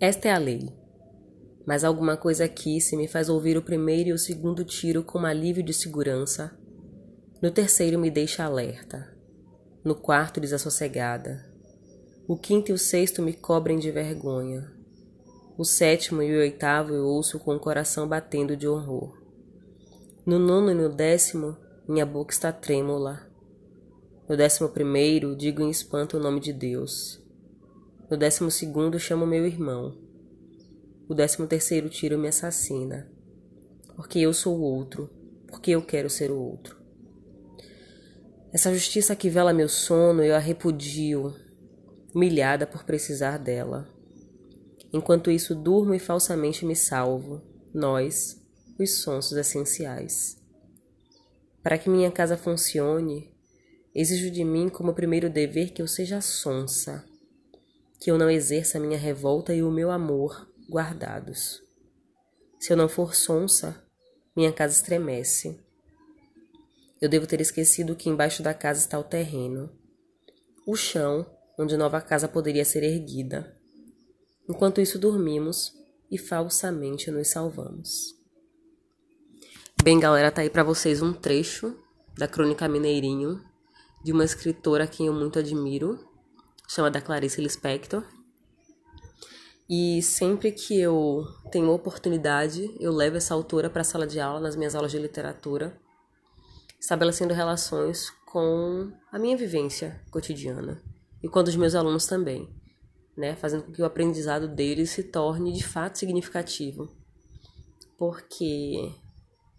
Esta é a lei. Mas alguma coisa aqui se me faz ouvir o primeiro e o segundo tiro com alívio de segurança. No terceiro me deixa alerta. No quarto desassossegada. O quinto e o sexto me cobrem de vergonha. O sétimo e o oitavo eu ouço com o coração batendo de horror. No nono e no décimo, minha boca está trêmula. No décimo primeiro, digo em espanto o nome de Deus. No décimo segundo, chamo meu irmão. O décimo terceiro tiro me assassina. Porque eu sou o outro. Porque eu quero ser o outro. Essa justiça que vela meu sono, eu a repudio, humilhada por precisar dela. Enquanto isso, durmo e falsamente me salvo, nós, os sonsos essenciais. Para que minha casa funcione, exijo de mim como primeiro dever que eu seja sonsa, que eu não exerça minha revolta e o meu amor guardados. Se eu não for sonsa, minha casa estremece. Eu devo ter esquecido que embaixo da casa está o terreno, o chão onde nova casa poderia ser erguida. Enquanto isso, dormimos e falsamente nos salvamos. Bem, galera, tá aí para vocês um trecho da Crônica Mineirinho de uma escritora a quem eu muito admiro, chamada Clarice Lispector. E sempre que eu tenho oportunidade, eu levo essa autora para a sala de aula, nas minhas aulas de literatura, estabelecendo relações com a minha vivência cotidiana e com a dos meus alunos também né, fazendo com que o aprendizado deles se torne de fato significativo. Porque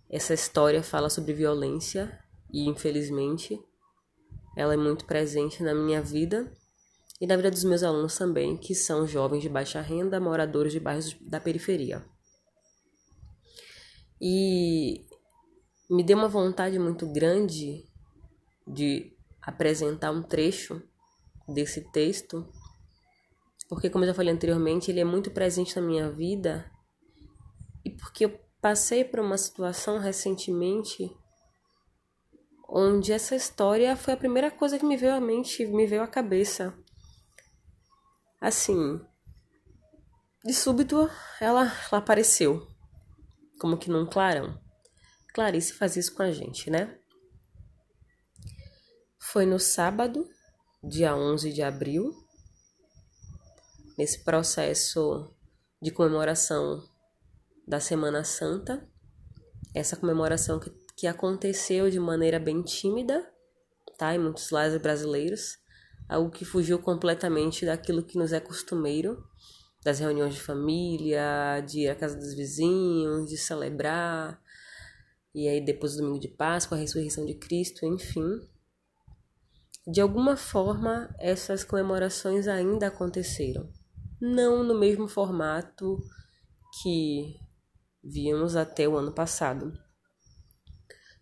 essa história fala sobre violência e, infelizmente, ela é muito presente na minha vida e na vida dos meus alunos também, que são jovens de baixa renda, moradores de bairros da periferia. E me deu uma vontade muito grande de apresentar um trecho desse texto porque, como eu já falei anteriormente, ele é muito presente na minha vida e porque eu passei por uma situação recentemente onde essa história foi a primeira coisa que me veio à mente, me veio à cabeça. Assim, de súbito ela, ela apareceu, como que num clarão. Clarice faz isso com a gente, né? Foi no sábado, dia 11 de abril, nesse processo de comemoração da Semana Santa, essa comemoração que, que aconteceu de maneira bem tímida, tá? Em muitos lares brasileiros, algo que fugiu completamente daquilo que nos é costumeiro, das reuniões de família, de ir à casa dos vizinhos, de celebrar, e aí depois do domingo de Páscoa, a ressurreição de Cristo, enfim. De alguma forma, essas comemorações ainda aconteceram não no mesmo formato que víamos até o ano passado.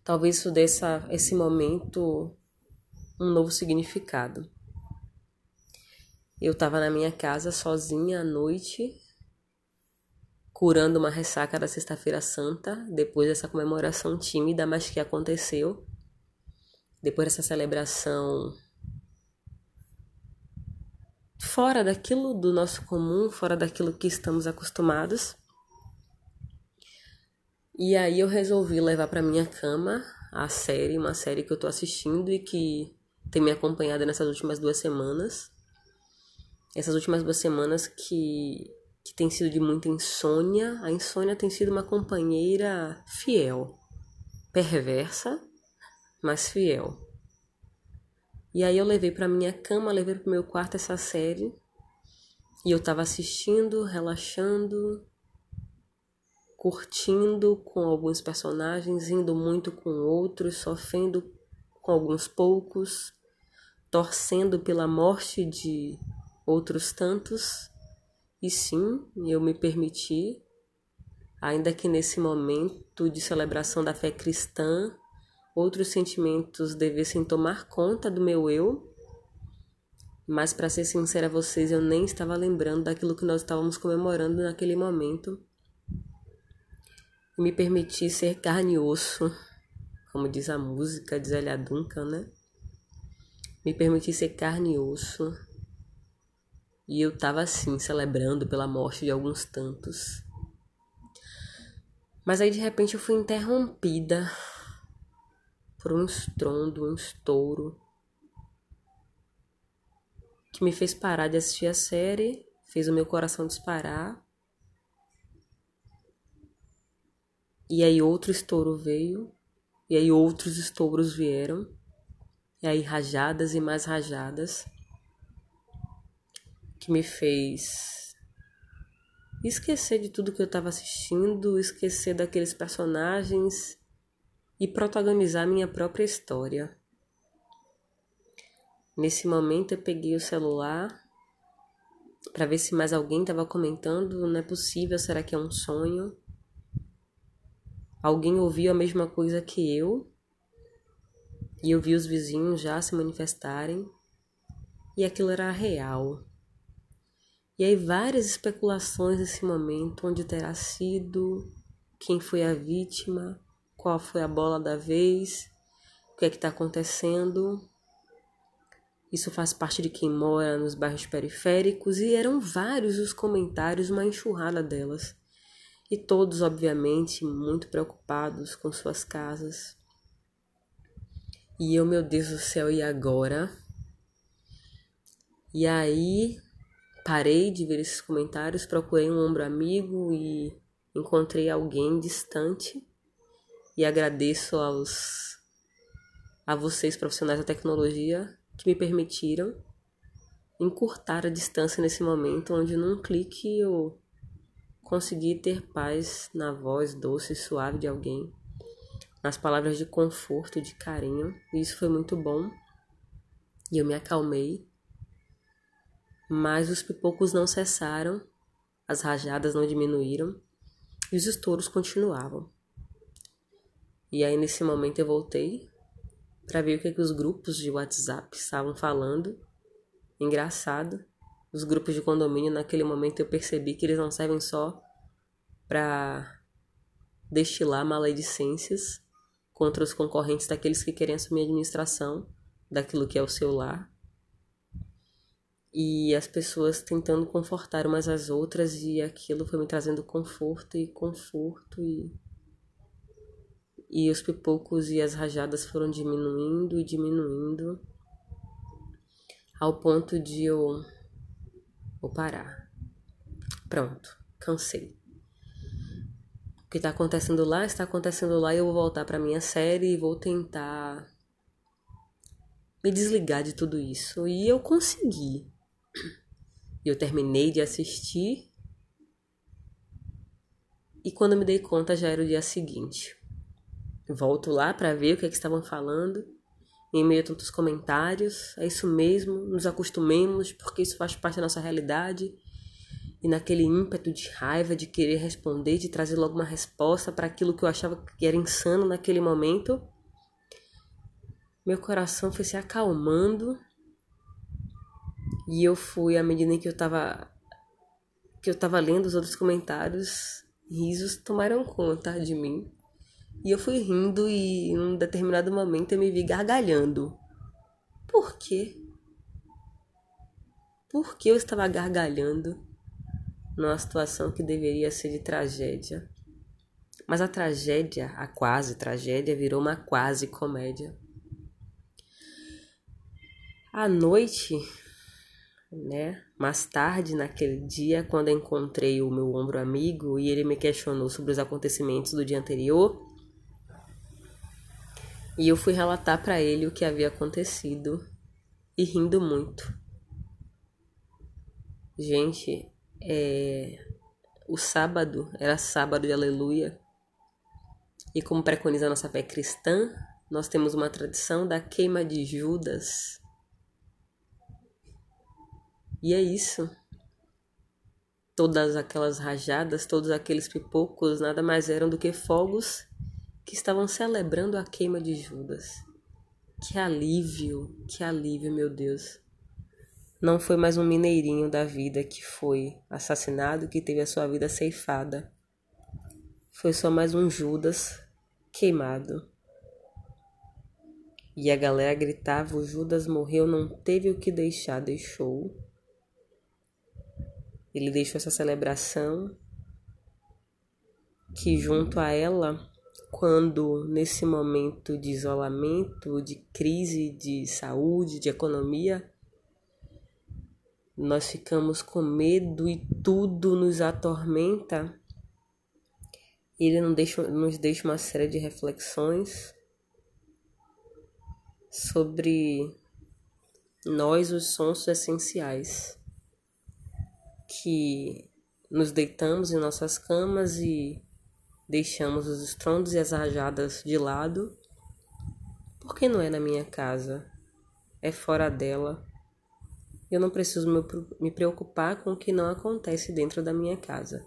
Talvez isso dê essa, esse momento um novo significado. Eu estava na minha casa sozinha à noite, curando uma ressaca da Sexta-feira Santa, depois dessa comemoração tímida, mas que aconteceu. Depois dessa celebração fora daquilo do nosso comum, fora daquilo que estamos acostumados. E aí eu resolvi levar para minha cama a série, uma série que eu tô assistindo e que tem me acompanhado nessas últimas duas semanas. Essas últimas duas semanas que, que tem sido de muita insônia. A insônia tem sido uma companheira fiel, perversa, mas fiel. E aí eu levei para minha cama, levei para o meu quarto essa série. E eu estava assistindo, relaxando, curtindo com alguns personagens, indo muito com outros, sofrendo com alguns poucos, torcendo pela morte de outros tantos. E sim, eu me permiti, ainda que nesse momento de celebração da fé cristã, outros sentimentos devessem tomar conta do meu eu, mas para ser sincera a vocês, eu nem estava lembrando daquilo que nós estávamos comemorando naquele momento. Me permiti ser carne e osso, como diz a música de Zélia Duncan, né? Me permiti ser carne e osso E eu tava assim, celebrando pela morte de alguns tantos. Mas aí de repente eu fui interrompida por um estrondo, um estouro que me fez parar de assistir a série, fez o meu coração disparar. E aí outro estouro veio, e aí outros estouros vieram, e aí rajadas e mais rajadas que me fez esquecer de tudo que eu estava assistindo, esquecer daqueles personagens e protagonizar minha própria história. Nesse momento eu peguei o celular para ver se mais alguém estava comentando, não é possível, será que é um sonho? Alguém ouviu a mesma coisa que eu? E eu vi os vizinhos já se manifestarem, e aquilo era real. E aí várias especulações nesse momento, onde terá sido, quem foi a vítima, qual foi a bola da vez, o que é que está acontecendo. Isso faz parte de quem mora nos bairros periféricos e eram vários os comentários, uma enxurrada delas. E todos, obviamente, muito preocupados com suas casas. E eu, meu Deus do céu, e agora? E aí Parei de ver esses comentários, procurei um ombro amigo e encontrei alguém distante. E agradeço aos a vocês profissionais da tecnologia que me permitiram encurtar a distância nesse momento onde num clique eu consegui ter paz na voz doce e suave de alguém, nas palavras de conforto, de carinho, e isso foi muito bom. E eu me acalmei mas os pipocos não cessaram, as rajadas não diminuíram e os estouros continuavam. E aí nesse momento eu voltei para ver o que, é que os grupos de WhatsApp estavam falando. Engraçado, os grupos de condomínio naquele momento eu percebi que eles não servem só para destilar maledicências contra os concorrentes daqueles que querem assumir a administração daquilo que é o seu lar, e as pessoas tentando confortar umas às outras e aquilo foi me trazendo conforto e conforto e e os pipocos e as rajadas foram diminuindo e diminuindo ao ponto de eu vou parar. Pronto, cansei. O que está acontecendo lá está acontecendo lá e eu vou voltar para minha série e vou tentar me desligar de tudo isso. E eu consegui. Eu terminei de assistir e quando me dei conta já era o dia seguinte. Volto lá para ver o que, é que estavam falando. Em meio a tantos comentários, é isso mesmo, nos acostumemos, porque isso faz parte da nossa realidade. E naquele ímpeto de raiva, de querer responder, de trazer logo uma resposta para aquilo que eu achava que era insano naquele momento, meu coração foi se acalmando e eu fui, à medida que eu tava que eu tava lendo os outros comentários, risos tomaram conta de mim. E eu fui rindo e em um determinado momento eu me vi gargalhando. Por quê? Por que eu estava gargalhando numa situação que deveria ser de tragédia? Mas a tragédia, a quase tragédia, virou uma quase comédia. À noite, né? Mais tarde, naquele dia, quando encontrei o meu ombro amigo e ele me questionou sobre os acontecimentos do dia anterior, e eu fui relatar para ele o que havia acontecido e rindo muito. Gente, é... o sábado era sábado de aleluia. E como preconiza a nossa fé cristã, nós temos uma tradição da queima de Judas e é isso. Todas aquelas rajadas, todos aqueles pipocos nada mais eram do que fogos que estavam celebrando a queima de Judas. Que alívio, que alívio, meu Deus. Não foi mais um mineirinho da vida que foi assassinado, que teve a sua vida ceifada. Foi só mais um Judas queimado. E a galera gritava: o Judas morreu, não teve o que deixar, deixou. Ele deixou essa celebração que junto a ela, quando nesse momento de isolamento, de crise de saúde, de economia, nós ficamos com medo e tudo nos atormenta, ele nos deixa, nos deixa uma série de reflexões sobre nós, os sons essenciais, que nos deitamos em nossas camas e deixamos os estrondos e as rajadas de lado, porque não é na minha casa, é fora dela. Eu não preciso me preocupar com o que não acontece dentro da minha casa.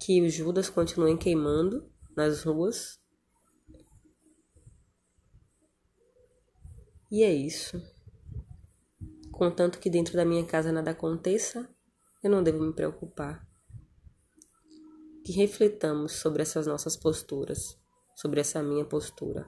Que os Judas continuem queimando nas ruas. E é isso. Contanto que dentro da minha casa nada aconteça, eu não devo me preocupar. Que refletamos sobre essas nossas posturas, sobre essa minha postura.